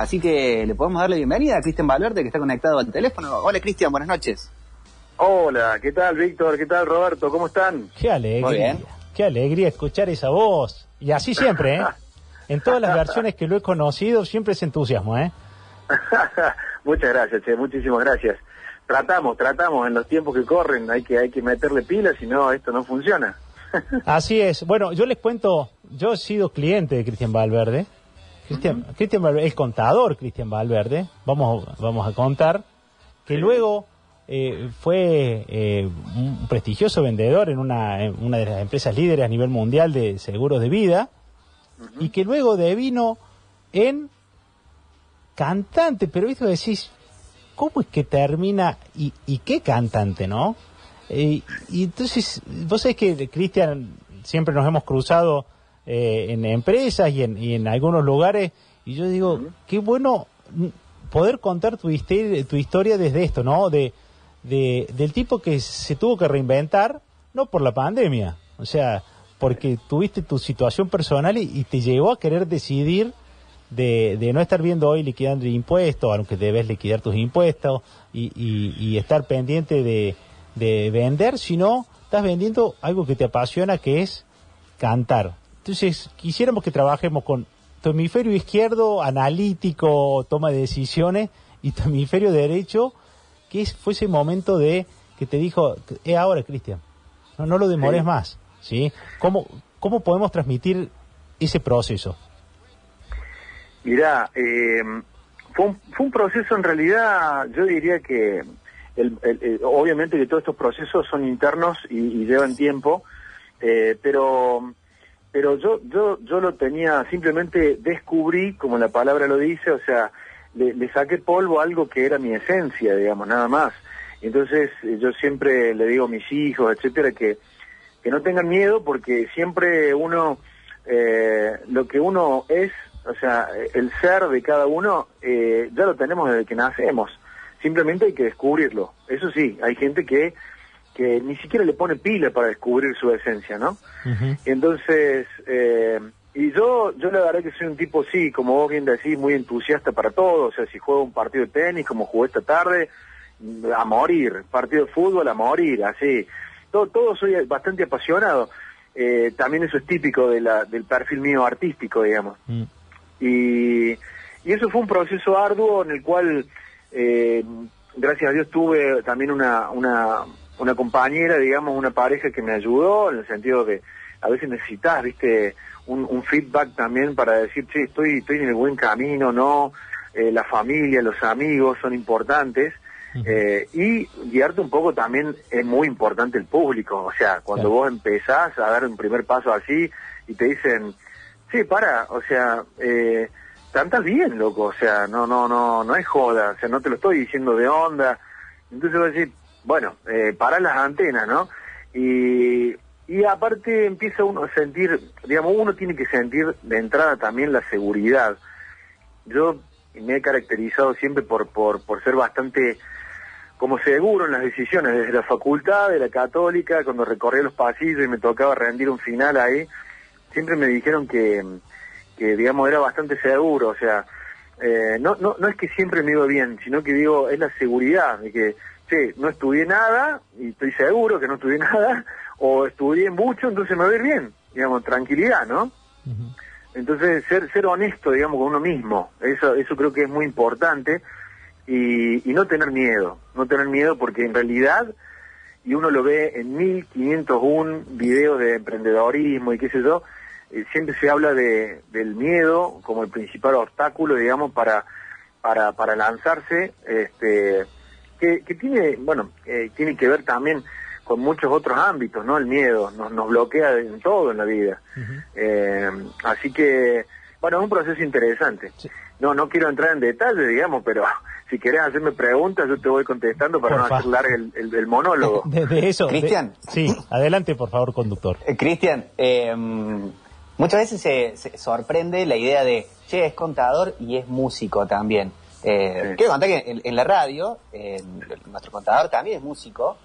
Así que le podemos darle bienvenida a Cristian Valverde, que está conectado al teléfono. Hola, Cristian, buenas noches. Hola, ¿qué tal, Víctor? ¿Qué tal, Roberto? ¿Cómo están? Qué alegría. Qué alegría escuchar esa voz. Y así siempre, ¿eh? En todas las versiones que lo he conocido, siempre es entusiasmo, ¿eh? Muchas gracias, che, muchísimas gracias. Tratamos, tratamos, en los tiempos que corren hay que, hay que meterle pilas, si no, esto no funciona. Así es. Bueno, yo les cuento, yo he sido cliente de Cristian Valverde. Cristian, Cristian Valverde, el contador Cristian Valverde, vamos, vamos a contar, que luego eh, fue eh, un prestigioso vendedor en una, en una de las empresas líderes a nivel mundial de seguros de vida, y que luego devino en cantante, pero esto decís, ¿cómo es que termina y, y qué cantante, no? Eh, y entonces, vos sabés que, Cristian, siempre nos hemos cruzado eh, en empresas y en, y en, algunos lugares, y yo digo, qué bueno poder contar tu, tu historia desde esto, ¿no? De, de, del tipo que se tuvo que reinventar, no por la pandemia, o sea, porque tuviste tu situación personal y, te llevó a querer decidir de, de, no estar viendo hoy liquidando impuestos, aunque debes liquidar tus impuestos, y, y estar pendiente de, de vender, sino estás vendiendo algo que te apasiona, que es cantar. Entonces, quisiéramos que trabajemos con tu hemisferio izquierdo, analítico, toma de decisiones, y tu hemisferio derecho, que fue ese momento de que te dijo, es ahora, Cristian, no, no lo demores más. ¿sí? ¿Cómo, ¿Cómo podemos transmitir ese proceso? Mirá, eh, fue, un, fue un proceso en realidad, yo diría que el, obviamente que todos estos procesos son internos y, llevan tiempo, eh, pero pero yo yo yo lo tenía simplemente descubrí como la palabra lo dice o sea le, saqué polvo a algo que era mi esencia digamos nada más entonces eh, yo siempre le digo a mis hijos etcétera que que no tengan miedo porque siempre uno eh, lo que uno es o sea el ser de cada uno eh, ya lo tenemos desde que nacemos simplemente hay que descubrirlo. Eso sí, hay gente que, que ni siquiera le pone pila para descubrir su esencia, ¿no? Entonces, eh, y yo, yo la verdad que soy un tipo, sí, como vos bien decís, muy entusiasta para todo, o sea, si juego un partido de tenis como jugué esta tarde, a morir, partido de fútbol a morir, así. Todo, todo soy bastante apasionado. Eh, también eso es típico de la, del perfil mío artístico, digamos. Mm. Y, y eso fue un proceso arduo en el cual eh, gracias a Dios tuve también una, una, una compañera, digamos, una pareja que me ayudó en el sentido de a veces necesitas, viste, un, un feedback también para decir, che, estoy, estoy en el buen camino, no, eh, la familia, los amigos son importantes. Eh, y guiarte un poco también es muy importante el público, o sea, cuando vos empezás a dar un primer paso así y te dicen, sí, para, o sea, eh, cantas bien, loco, o sea, no, no, no, no es joda, o sea, no te lo estoy diciendo de onda. Entonces voy a decir, bueno, eh, para las antenas, ¿no? Y, y aparte empieza uno a sentir, digamos, uno tiene que sentir de entrada también la seguridad. Yo me he caracterizado siempre por, por, por ser bastante como seguro en las decisiones, desde la facultad, de la católica, cuando recorría los pasillos y me tocaba rendir un final ahí, siempre me dijeron que que digamos era bastante seguro, o sea, eh, no, no, no es que siempre me iba bien, sino que digo, es la seguridad de que, che, no estudié nada y estoy seguro que no estudié nada, o estudié mucho, entonces me va a ir bien, digamos, tranquilidad, ¿no? Entonces, ser, ser honesto, digamos, con uno mismo, eso, eso creo que es muy importante, y, y no tener miedo, no tener miedo porque en realidad, y uno lo ve en 1501 videos de emprendedorismo y qué sé yo, eh, siempre se habla de, del miedo como el principal obstáculo, digamos, para, para, para lanzarse, este, que, que tiene, bueno, eh, tiene que ver también con muchos otros ámbitos, ¿no? El miedo nos, nos bloquea en todo en la vida. eh, así que, bueno, es un proceso interesante. No, no quiero entrar en detalle, digamos, pero si querés hacerme preguntas, yo te voy contestando para no hacer largo el, el, monólogo. De, eso. Cristian. Sí, adelante, por favor, conductor. Eh, Cristian, eh, Muchas veces se, sorprende la idea de, che, es contador y es músico también. Eh, Quiero contar que en, la radio, nuestro contador también es músico,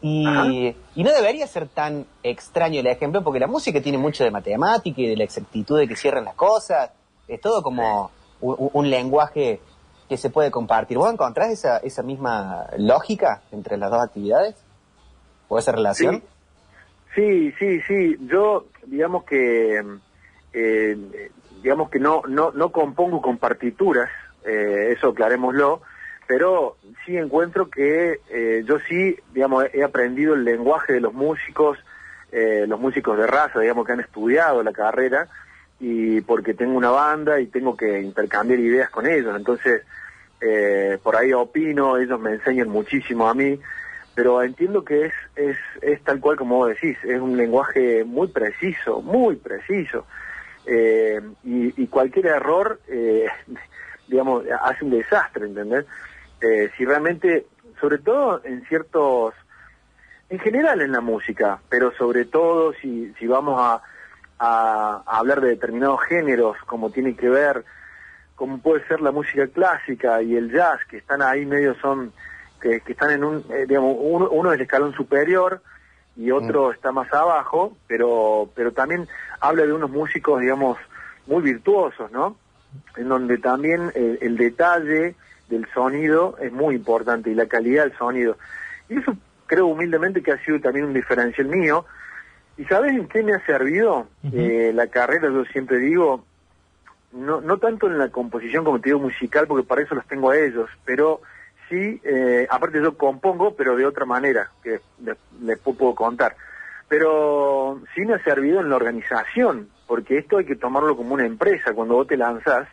y, y, no debería ser tan extraño el ejemplo, porque la música tiene mucho de matemática y de la exactitud de que cierran las cosas, es todo como un, lenguaje que se puede compartir. ¿Vos encontrás esa, esa misma lógica entre las dos actividades? ¿O esa relación? Sí, sí, sí. Yo, digamos que, eh, digamos que no, no, no compongo con partituras, eh, eso aclarémoslo, pero sí encuentro que eh, yo sí, digamos, he aprendido el lenguaje de los músicos, eh, los músicos de raza, digamos, que han estudiado la carrera, y porque tengo una banda y tengo que intercambiar ideas con ellos, entonces eh, por ahí opino, ellos me enseñan muchísimo a mí, pero entiendo que es, es, es tal cual como vos decís, es un lenguaje muy preciso, muy preciso, y, y, cualquier error, digamos, hace un desastre, ¿entendés? Eh, si realmente, sobre todo en ciertos, en general en la música, pero sobre todo si, si vamos a, a, hablar de determinados géneros, como tiene que ver, como puede ser la música clásica y el jazz, que están ahí medio son, que, están en un, eh, digamos, uno, uno es el escalón superior y otro mm. está más abajo, pero, pero también habla de unos músicos, digamos, muy virtuosos, ¿no? En donde también eh, el detalle del sonido es muy importante y la calidad del sonido. Y eso creo humildemente que ha sido también un diferencial mío. ¿Y sabes en qué me ha servido eh, la carrera? Yo siempre digo, no, no tanto en la composición como te digo musical, porque para eso los tengo a ellos, pero sí, eh, aparte yo compongo, pero de otra manera, que les puedo contar. Pero sí me ha servido en la organización, porque esto hay que tomarlo como una empresa. Cuando vos te lanzás,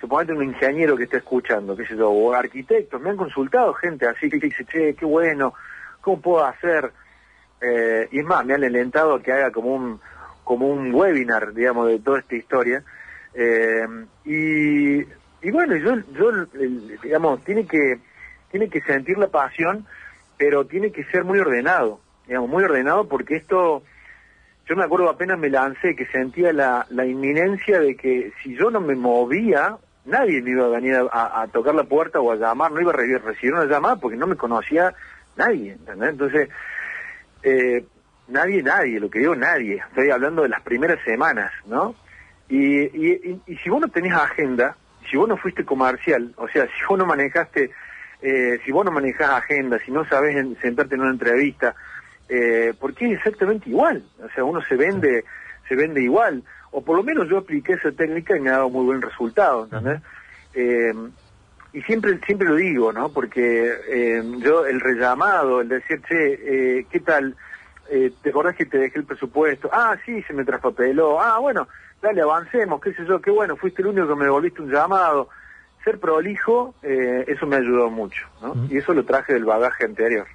suponete un ingeniero que esté escuchando, qué sé yo, o arquitectos, me han consultado gente así que dice, che, qué bueno, ¿cómo puedo hacer? Eh, y es más, me han alentado a que haga como un, como un webinar, digamos, de toda esta historia. Eh, y, y bueno, yo, yo, digamos, tiene que, tiene que sentir la pasión, pero tiene que ser muy ordenado, digamos, muy ordenado porque esto, yo me acuerdo apenas me lancé que sentía la, la inminencia de que si yo no me movía nadie me iba a venir a, tocar la puerta o a llamar, no iba a recibir una llamada porque no me conocía nadie, ¿entendés? Entonces, eh, nadie, nadie, lo que digo nadie, estoy hablando de las primeras semanas, ¿no? Y, y, y, si vos no tenés agenda, si vos no fuiste comercial, o sea, si vos no manejaste, eh, si vos no manejás agenda, si no sabés sentarte en una entrevista, eh, porque es exactamente igual, o sea, uno se vende, se vende igual o por lo menos yo apliqué esa técnica y me ha dado muy buen resultado, ¿entendés? Eh, y siempre siempre lo digo, ¿no? Porque eh, yo el rellamado, el decir, che, eh, ¿qué tal? ¿Te acordás que te dejé el presupuesto? Ah, sí, se me traspapeló. Ah, bueno, dale, avancemos, qué sé yo, qué bueno, fuiste el único que me devolviste un llamado. Ser prolijo, eso me ayudó mucho, ¿no? Y eso lo traje del bagaje anterior.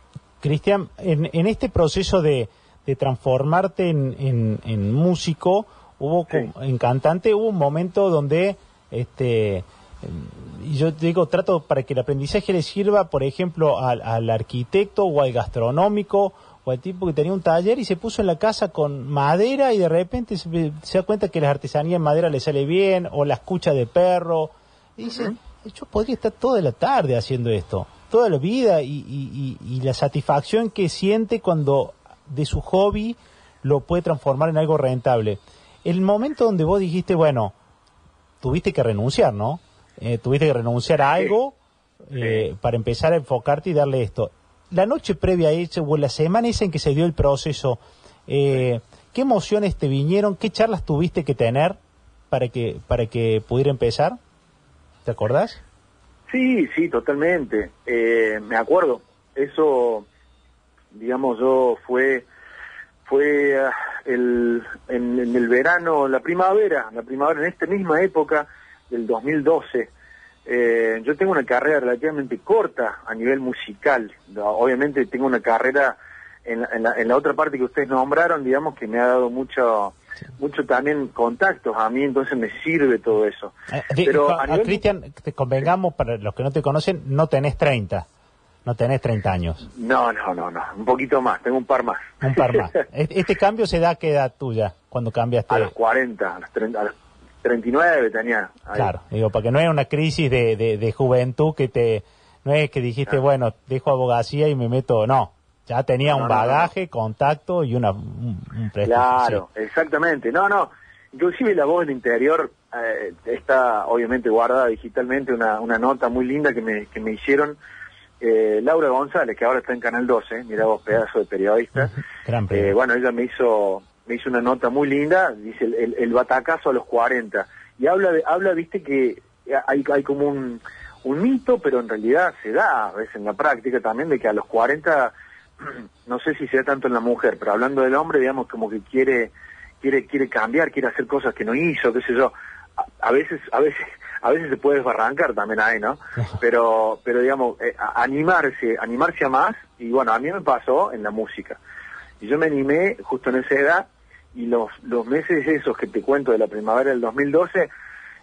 Cristian, en, en este proceso de, de transformarte en, en, en músico, hubo en cantante hubo un momento donde este y yo digo trato para que el aprendizaje le sirva por ejemplo al, arquitecto o al gastronómico o al tipo que tenía un taller y se puso en la casa con madera y de repente se, da cuenta que la artesanía en madera le sale bien o la escucha de perro. Y dice yo podría estar toda la tarde haciendo esto toda la vida y, y la satisfacción que siente cuando de su hobby lo puede transformar en algo rentable el momento donde vos dijiste, bueno, tuviste que renunciar, ¿no? Eh, tuviste que renunciar a algo eh, para empezar a enfocarte y darle esto. La noche previa a eso, o la semana esa en que se dio el proceso, eh, ¿qué emociones te vinieron? ¿Qué charlas tuviste que tener para que, para que pudiera empezar? ¿Te acordás? Sí, sí, totalmente. me acuerdo. Eso, digamos, yo fue fue ah, el, en, el verano, la primavera, la primavera, en esta misma época del 2012. Eh, yo tengo una carrera relativamente corta a nivel musical. Obviamente tengo una carrera en la, en la, otra parte que ustedes nombraron, digamos, que me ha dado mucho mucho también contactos a mí, entonces me sirve todo eso. Eh, Pero a Cristian, te convengamos, para los que no te conocen, no tenés 30. No tenés 30 años. No, no, no, no. Un poquito más. Tengo un par más. Un par más. ¿Este cambio se da a qué edad tuya cuando cambiaste? A los 40, a los, 30, a los 39 tenía. Claro, digo, porque no es una crisis de, de, juventud que te... No es que dijiste, bueno, dejo abogacía y me meto... No, ya tenía un bagaje, contacto y una, un, Claro, exactamente. No, no. Inclusive la voz del interior eh, está obviamente guardada digitalmente una, una nota muy linda que me, que me hicieron eh, Laura González, que ahora está en Canal 12, mira vos, pedazo de periodista. Gran Eh, bueno, ella me hizo me hizo una nota muy linda, dice el, el, el batacazo a los 40. Y habla, de, habla viste, que hay, hay como un, un mito, pero en realidad se da a veces en la práctica también, de que a los 40, no sé si sea tanto en la mujer, pero hablando del hombre, digamos, como que quiere quiere quiere cambiar, quiere hacer cosas que no hizo, qué sé yo. A, a veces, a veces, a veces se puede desbarrancar también ahí, ¿no? Pero, pero digamos, eh, animarse, animarse a más, y bueno, a mí me pasó en la música. Y yo me animé justo en esa edad, y los, los meses esos que te cuento de la primavera del 2012,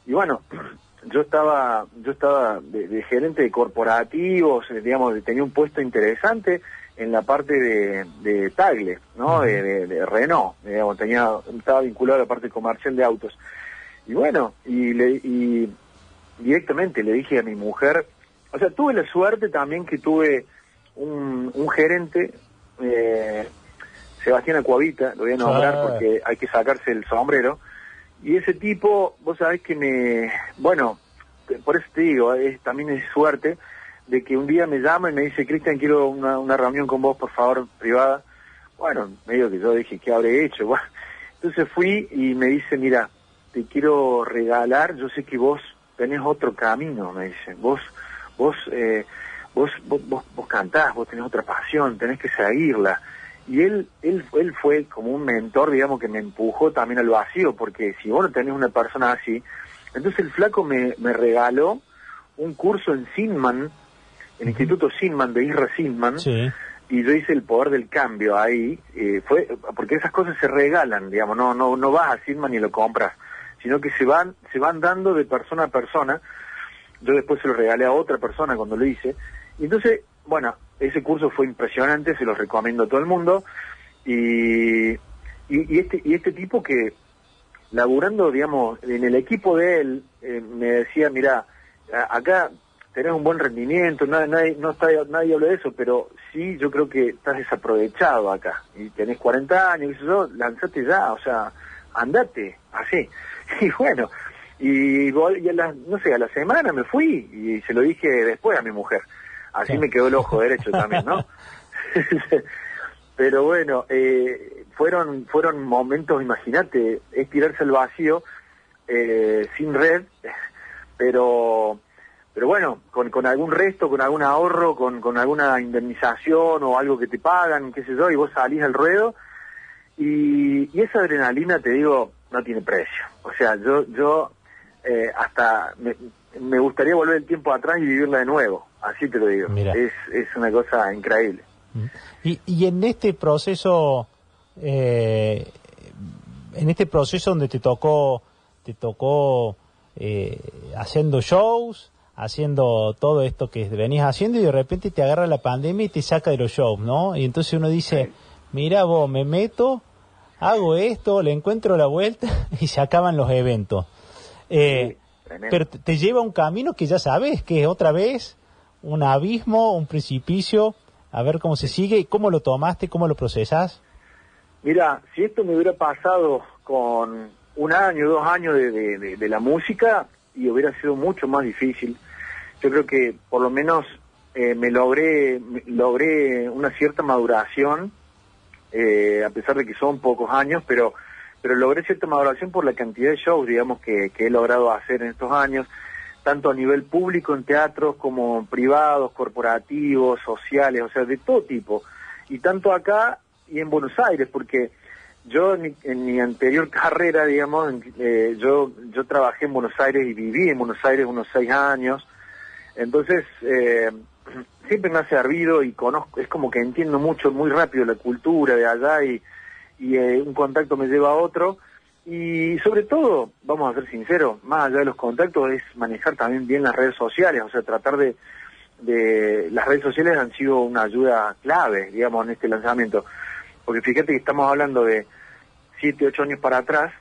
y bueno, yo estaba, yo estaba de, de gerente de corporativos, eh, digamos, tenía un puesto interesante en la parte de, de Tagle, ¿no? De, de- de Renault, digamos, tenía, estaba vinculado a la parte comercial de autos. Y bueno, y, le, y directamente le dije a mi mujer, o sea, tuve la suerte también que tuve un, un gerente, eh, Sebastián Acuavita, lo voy a nombrar Ah. porque hay que sacarse el sombrero, y ese tipo, vos sabés que me, bueno, por eso te digo, es, también es suerte de que un día me llama y me dice, Cristian, quiero una, reunión con vos, por favor, privada. Bueno, medio que yo dije, ¿qué habré hecho? Bueno, entonces fui y me dice, mira, te quiero regalar, yo sé que vos tenés otro camino, me dice, vos, vos, eh, vos, vos, vos, vos cantás, vos tenés otra pasión, tenés que seguirla. Y él, él, él fue como un mentor, digamos, que me empujó también al vacío, porque si vos no tenés una persona así, entonces el flaco me, me regaló un curso en Sinman, el Instituto Sinman de Isra Sinman, Sí. y yo hice el poder del cambio ahí, eh, fue porque esas cosas se regalan, digamos, no no no vas a Sinman y lo compras, sino que se van se van dando de persona a persona. Yo después se lo regalé a otra persona cuando lo hice. Y entonces, bueno, ese curso fue impresionante, se los recomiendo a todo el mundo. Y, y, y este y este tipo que laburando, digamos, en el equipo de él, eh, me decía, mira, acá tenés un buen rendimiento, nadie, nadie, no está, nadie habla de eso, pero sí yo creo que estás desaprovechado acá. Y tenés 40 años, y eso, lanzate ya, o sea, andate, así. Y bueno, y, y a la, no sé, a la semana me fui y se lo dije después a mi mujer. Así Sí. me quedó el ojo derecho también, ¿no? Pero bueno, eh, fueron fueron momentos, imagínate, es tirarse al vacío eh, sin red, pero pero bueno, con, con algún resto, con algún ahorro, con, con alguna indemnización o algo que te pagan, qué sé yo, y vos salís al ruedo y, y esa adrenalina, te digo, no tiene precio. O sea, yo yo eh, hasta me, me gustaría volver el tiempo atrás y vivirla de nuevo, así te lo digo. Mira. Es, es una cosa increíble. Y, y en este proceso, eh, en este proceso donde te tocó, te tocó eh, haciendo shows, haciendo todo esto que venías haciendo y de repente te agarra la pandemia y te saca de los shows, ¿no? Y entonces uno dice, mira vos, me meto, hago esto, le encuentro la vuelta y se acaban los eventos. Eh, Sí, pero te te lleva a un camino que ya sabes, que es otra vez un abismo, un precipicio, a ver cómo se sigue y cómo lo tomaste, cómo lo procesas. Mira, si esto me hubiera pasado con un año, dos años de, de- de- de la música, y hubiera sido mucho más difícil. Yo creo que por lo menos eh, me logré logré una cierta maduración, eh, a pesar de que son pocos años, pero pero logré cierta maduración por la cantidad de shows, digamos, que, he logrado hacer en estos años, tanto a nivel público en teatros como privados, corporativos, sociales, o sea, de todo tipo. Y tanto acá y en Buenos Aires, porque yo en mi, en mi anterior carrera, digamos, eh, yo, yo trabajé en Buenos Aires y viví en Buenos Aires unos seis años, entonces eh, siempre me ha servido y conozco, es como que entiendo mucho, muy rápido la cultura de allá y, eh, un contacto me lleva a otro. Y sobre todo, vamos a ser sinceros, más allá de los contactos, es manejar también bien las redes sociales, o sea, tratar de, de las redes sociales han sido una ayuda clave, digamos, en este lanzamiento. Porque fíjate que estamos hablando de siete, ocho años para atrás,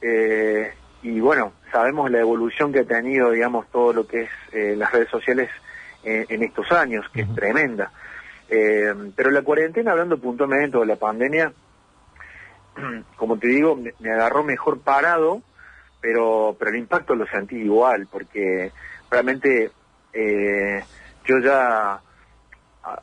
eh, y bueno, sabemos la evolución que ha tenido, digamos, todo lo que es eh, las redes sociales en, en estos años, que es tremenda. Eh, pero la cuarentena, hablando puntualmente de la pandemia, como te digo, me, me agarró mejor parado pero, pero el impacto lo sentí igual, porque realmente eh, yo ya,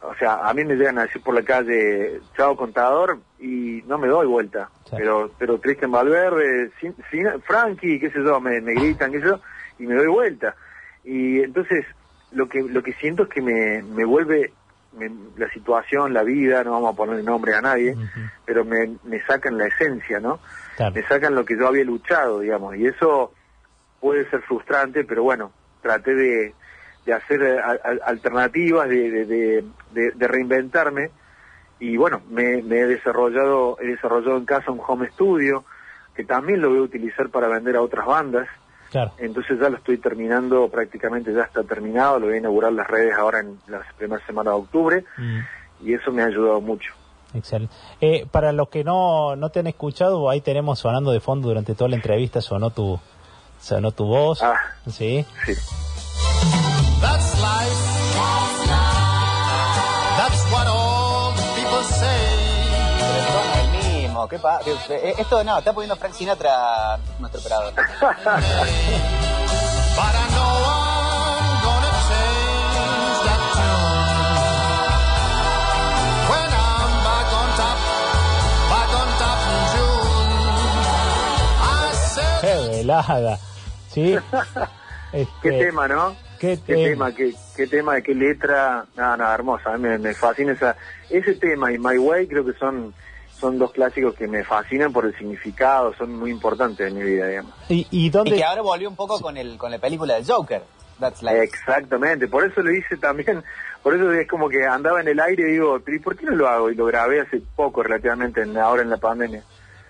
o sea, a mí me llegan a decir por la calle, chao contador, y no me doy vuelta. Pero, pero Cristian Valverde, sin, Frankie, qué sé yo, me, me gritan, qué sé yo, y me doy vuelta. Y entonces, lo que, lo que siento es que me, me vuelve la situación, la vida, no vamos a ponerle nombre a nadie, pero me, me sacan la esencia, ¿no? Me sacan lo que yo había luchado, digamos, y eso puede ser frustrante, pero bueno, traté de, de hacer eh, alternativas, de, de, de, reinventarme, y bueno, me, me, he desarrollado, he desarrollado en casa un home studio, que también lo voy a utilizar para vender a otras bandas, entonces ya lo estoy terminando, prácticamente ya está terminado, lo voy a inaugurar las redes ahora en la primera semana de octubre mm. y eso me ha ayudado mucho. Excelente. Eh, para los que no, no te han escuchado, ahí tenemos sonando de fondo durante toda la entrevista, sonó tu, sonó tu voz. Ah, sí. Sí. ¿Qué eh, esto no, está poniendo Frank Sinatra nuestro operador. Qué velada. Sí. Qué este, tema, ¿no? Qué, tema, qué, qué, tema, qué letra. Nada, nada, hermosa. Me, me fascina esa, ese tema y My Way creo que son son dos clásicos que me fascinan por el significado, son muy importantes en mi vida, digamos. ¿Y, y, dónde... y que ahora volvió un poco con el con la película del Joker. Exactamente, por eso lo hice también, por eso es como que andaba en el aire y digo, ¿por qué no lo hago? Y lo grabé hace poco relativamente, ahora en la pandemia.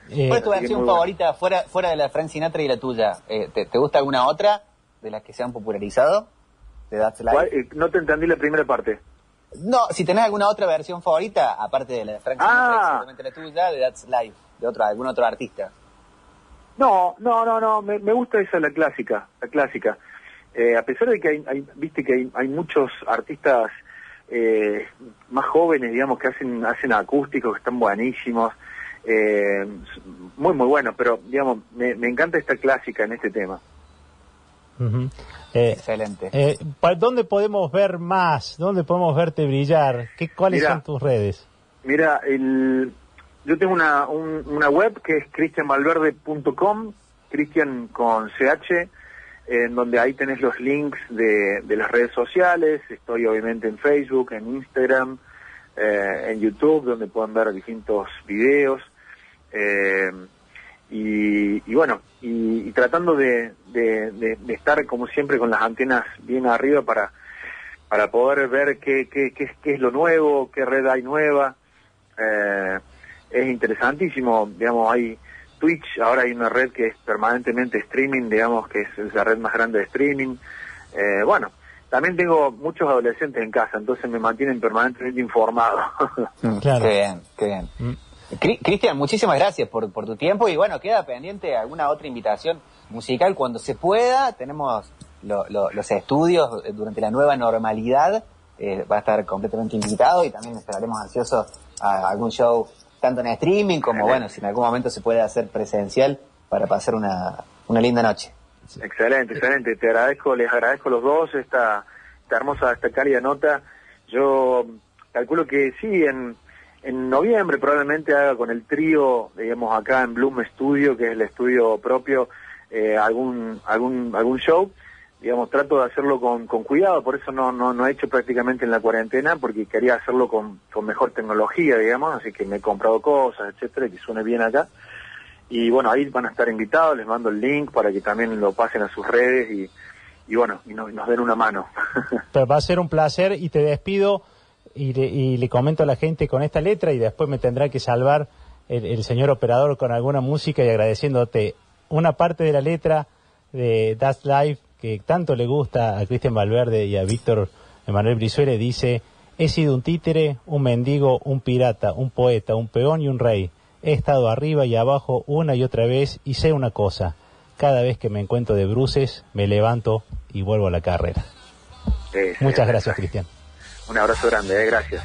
Eh, ¿Cuál es tu versión favorita fuera fuera de la Frank Sinatra y la tuya? Eh, ¿te, gusta alguna otra de las que se han popularizado? De That's Life? Eh, no te entendí la primera parte. No, si tenés alguna otra versión favorita, aparte de la de Frank Sinatra, ah. la tuya, de That's Life, de otro, algún otro artista. No, no, no, no, me, me gusta esa, la clásica, la clásica. Eh, a pesar de que hay, viste que hay, hay muchos artistas eh, más jóvenes, digamos, que hacen, hacen acústicos, que están buenísimos, eh, muy, muy buenos, pero, digamos, me, me encanta esta clásica en este tema. Eh, Excelente. Eh, ¿Dónde podemos ver más? ¿Dónde podemos verte brillar? ¿Qué, ¿Cuáles son tus redes? Mira, el, yo tengo una, una web que es cristianvalverde.com, Cristian con CH, en donde ahí tenés los links de, de, las redes sociales. Estoy obviamente en Facebook, en Instagram, eh, en YouTube, donde pueden ver distintos videos. Eh, y, bueno, y, tratando de, de, estar como siempre con las antenas bien arriba para, para poder ver qué, qué, qué, qué es lo nuevo, qué red hay nueva. Eh, es interesantísimo, digamos, hay Twitch, ahora hay una red que es permanentemente streaming, digamos, que es, la red más grande de streaming. Eh, bueno, también tengo muchos adolescentes en casa, entonces me mantienen permanentemente informado. Claro. Qué bien, qué bien. Mm. Cristian, muchísimas gracias por, por tu tiempo y bueno, queda pendiente alguna otra invitación musical cuando se pueda. Tenemos los estudios durante la nueva normalidad, eh, va a estar completamente invitado y también estaremos ansiosos a algún show tanto en streaming como bueno, si en algún momento se puede hacer presencial para pasar una, una linda noche. Excelente, excelente. Te agradezco, les agradezco a los dos esta, esta hermosa, esta cálida nota. Yo calculo que sí, en en noviembre probablemente haga con el trío, digamos, acá en Bloom Studio, que es el estudio propio, eh, algún, algún, algún show. Digamos, trato de hacerlo con, con cuidado, por eso no, no, no he hecho prácticamente en la cuarentena, porque quería hacerlo con, con mejor tecnología, digamos, así que me he comprado cosas, etcétera, que suene bien acá. Y bueno, ahí van a estar invitados, les mando el link para que también lo pasen a sus redes y, y bueno, y, nos den una mano. Pero va a ser un placer y te despido y le, comento a la gente con esta letra y después me tendrá que salvar el, señor operador con alguna música y agradeciéndote una parte de la letra de That's Life que tanto le gusta a Cristian Valverde y a Víctor Emanuel Brizuela dice, he sido un títere, un mendigo, un pirata, un poeta, un peón y un rey. He estado arriba y abajo una y otra vez y sé una cosa, cada vez que me encuentro de bruces me levanto y vuelvo a la carrera. Muchas gracias, Cristian. Un abrazo grande, eh, gracias.